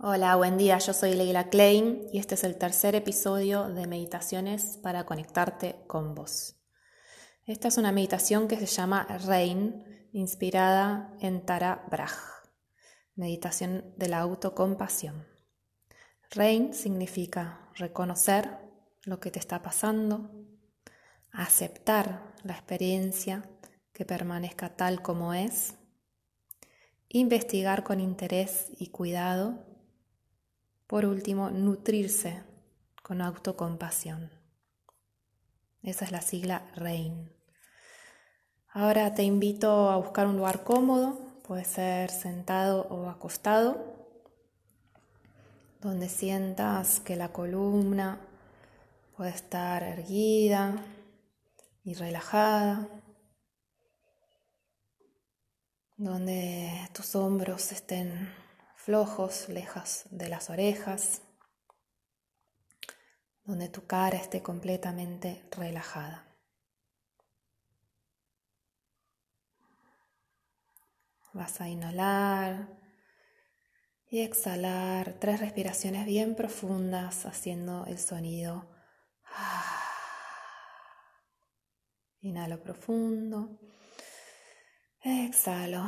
Hola, buen día, yo soy Leila Klein y este es el tercer episodio de Meditaciones para conectarte con vos. Esta es una meditación que se llama Rain, inspirada en Tara Brach, meditación de la autocompasión. Rain significa reconocer lo que te está pasando, aceptar la experiencia que permanezca tal como es, investigar con interés y cuidado por último, nutrirse con autocompasión. Esa es la sigla RAIN. Ahora te invito a buscar un lugar cómodo, puede ser sentado o acostado, donde sientas que la columna puede estar erguida y relajada, donde tus hombros estén flojos, lejos de las orejas, donde tu cara esté completamente relajada. Vas a inhalar y exhalar tres respiraciones bien profundas haciendo el sonido. Inhalo profundo. Exhalo.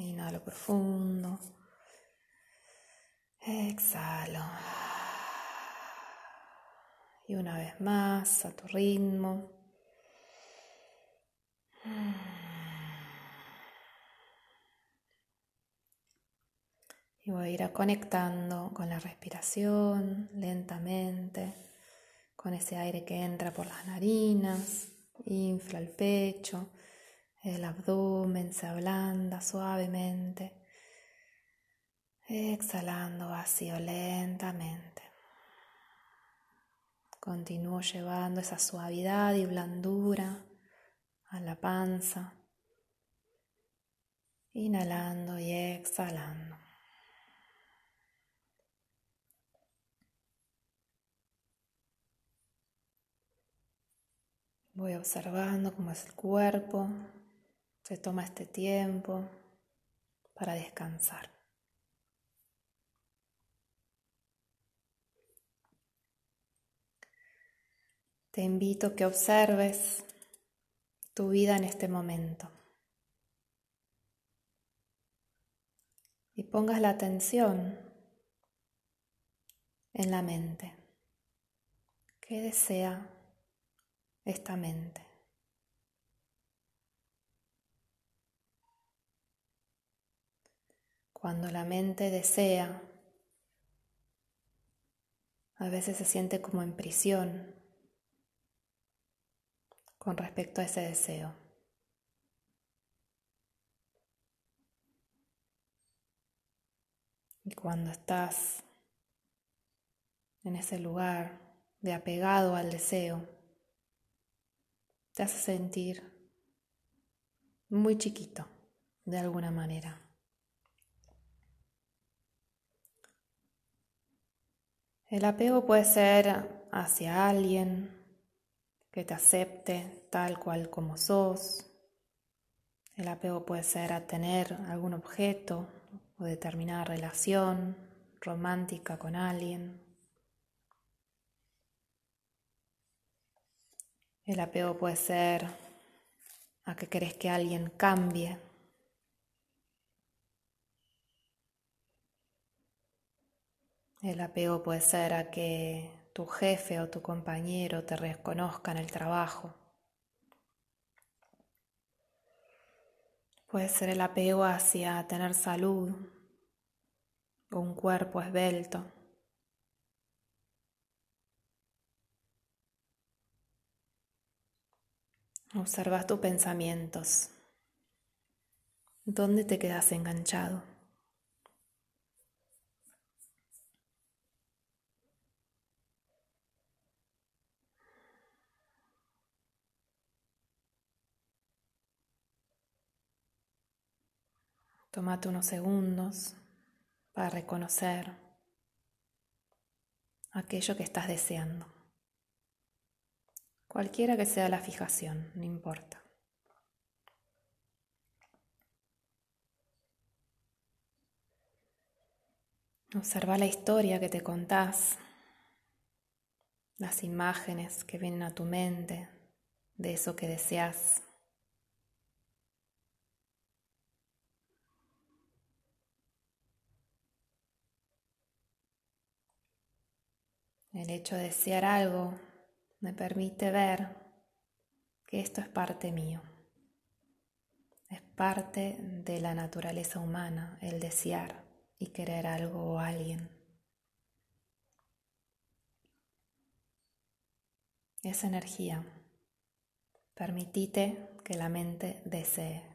Inhalo profundo. Exhalo. Y una vez más a tu ritmo. Y voy a ir conectando con la respiración lentamente, con ese aire que entra por las narinas, infla el pecho el abdomen se ablanda suavemente, exhalando vacío lentamente. Continúo llevando esa suavidad y blandura a la panza, inhalando y exhalando. Voy observando cómo es el cuerpo, se toma este tiempo para descansar. Te invito a que observes tu vida en este momento y pongas la atención en la mente. ¿Qué desea esta mente? Cuando la mente desea, a veces se siente como en prisión con respecto a ese deseo. Y cuando estás en ese lugar de apegado al deseo, te hace sentir muy chiquito de alguna manera. El apego puede ser hacia alguien que te acepte tal cual como sos. El apego puede ser a tener algún objeto o determinada relación romántica con alguien. El apego puede ser a que querés que alguien cambie El apego puede ser a que tu jefe o tu compañero te reconozcan el trabajo. Puede ser el apego hacia tener salud o un cuerpo esbelto. Observa tus pensamientos. ¿Dónde te quedas enganchado? Tómate unos segundos para reconocer aquello que estás deseando. Cualquiera que sea la fijación, no importa. Observa la historia que te contás, las imágenes que vienen a tu mente de eso que deseas. El hecho de desear algo me permite ver que esto es parte mío. Es parte de la naturaleza humana el desear y querer algo o alguien. Esa energía. Permitite que la mente desee.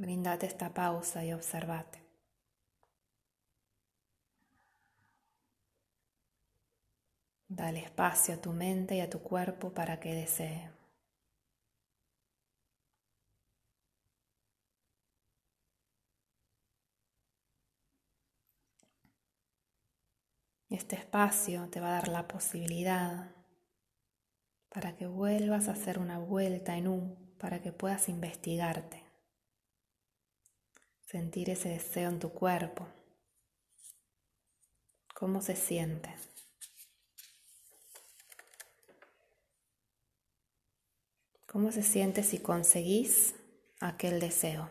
Brindate esta pausa y observate. Dale espacio a tu mente y a tu cuerpo para que desee. Este espacio te va a dar la posibilidad para que vuelvas a hacer una vuelta en U, para que puedas investigarte, sentir ese deseo en tu cuerpo, cómo se siente. ¿Cómo se siente si conseguís aquel deseo?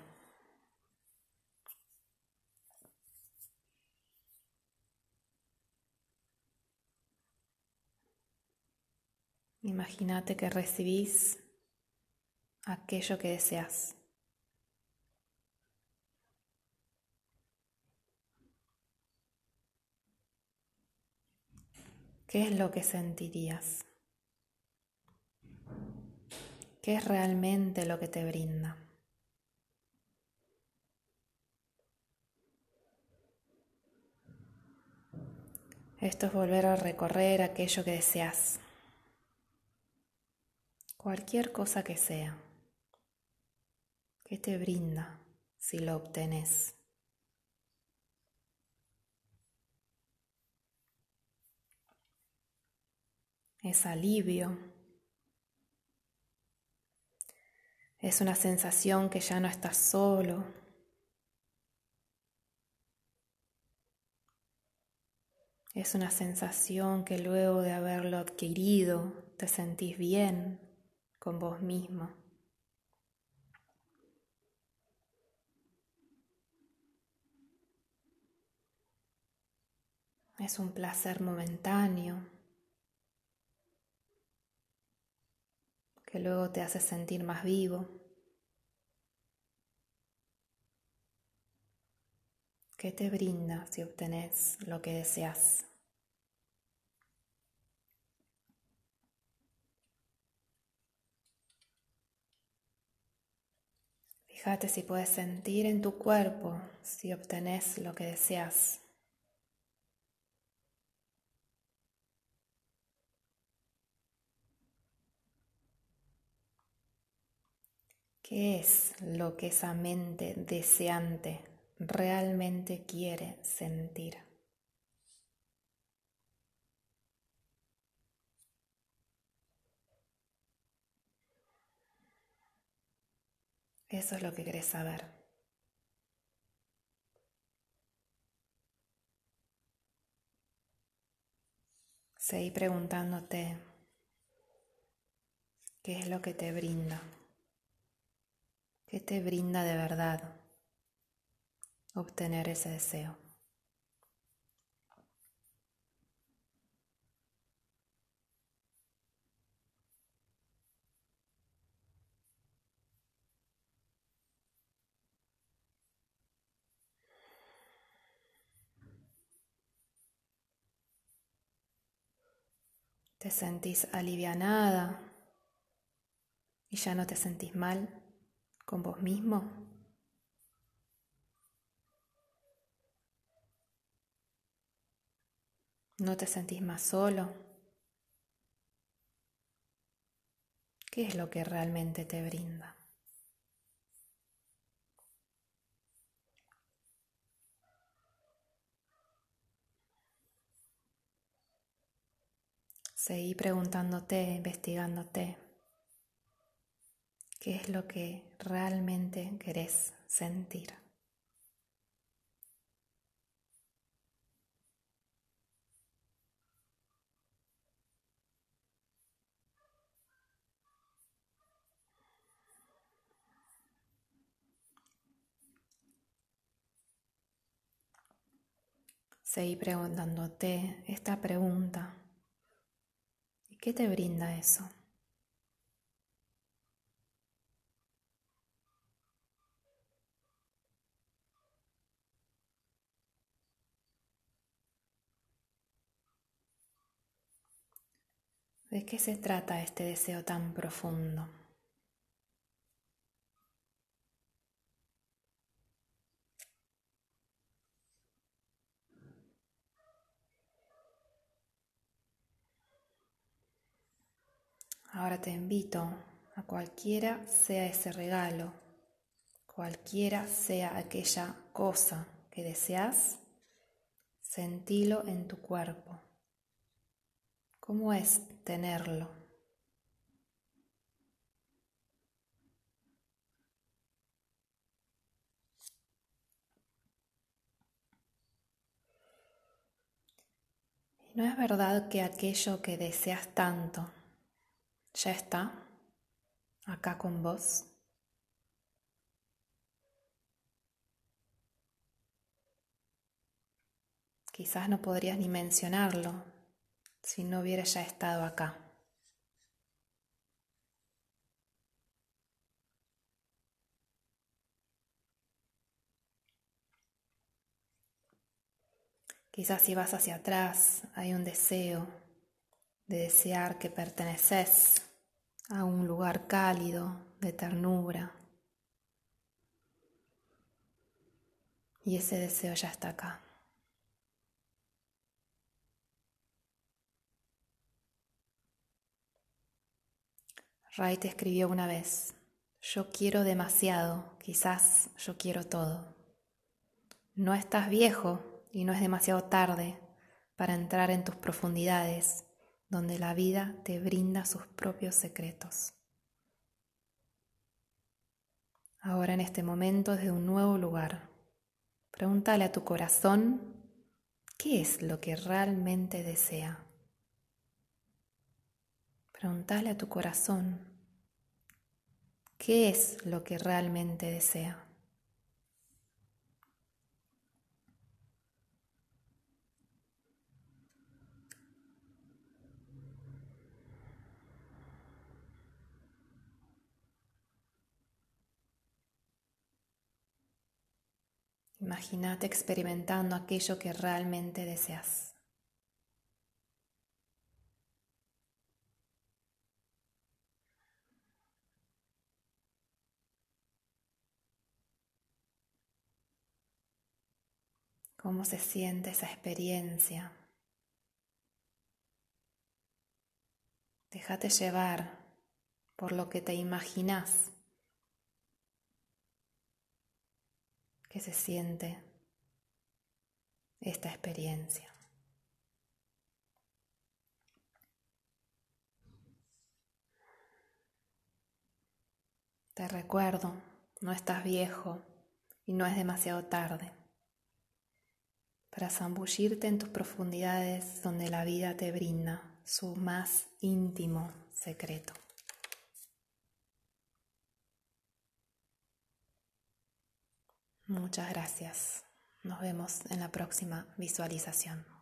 Imagínate que recibís aquello que deseas. ¿Qué es lo que sentirías? ¿Qué es realmente lo que te brinda? Esto es volver a recorrer aquello que deseas, cualquier cosa que sea. ¿Qué te brinda si lo obtenés? Es alivio, Es una sensación que ya no estás solo. Es una sensación que luego de haberlo adquirido te sentís bien con vos mismo. Es un placer momentáneo que luego te hace sentir más vivo. ¿Qué te brinda si obtenés lo que deseas? Fíjate si puedes sentir en tu cuerpo si obtenés lo que deseas. ¿Qué es lo que esa mente deseante realmente quiere sentir? Eso es lo que querés saber. Seguí preguntándote qué es lo que te brinda. ¿Qué te brinda de verdad obtener ese deseo? ¿Te sentís alivianada y ya no te sentís mal? Con vos mismo? ¿No te sentís más solo? ¿Qué es lo que realmente te brinda? Seguí preguntándote, investigándote. ¿Qué es lo que realmente querés sentir? Seguí preguntándote esta pregunta. ¿Y qué te brinda eso? ¿De qué se trata este deseo tan profundo? Ahora te invito a cualquiera sea ese regalo, cualquiera sea aquella cosa que deseas, sentilo en tu cuerpo. ¿Cómo es tenerlo? No es verdad que aquello que deseas tanto ya está acá con vos. Quizás no podrías ni mencionarlo si no hubiera ya estado acá. Quizás si vas hacia atrás hay un deseo de desear que perteneces a un lugar cálido de ternura. Y ese deseo ya está acá. Te escribió una vez, yo quiero demasiado, quizás yo quiero todo. No estás viejo y no es demasiado tarde para entrar en tus profundidades donde la vida te brinda sus propios secretos. Ahora en este momento desde un nuevo lugar, pregúntale a tu corazón qué es lo que realmente desea. Pregúntale a tu corazón qué es lo que realmente desea. Imagínate experimentando aquello que realmente deseas. ¿Cómo se siente esa experiencia? Déjate llevar por lo que te imaginas que se siente esta experiencia. Te recuerdo, no estás viejo y no es demasiado tarde para zambullirte en tus profundidades donde la vida te brinda su más íntimo secreto. Muchas gracias. Nos vemos en la próxima visualización.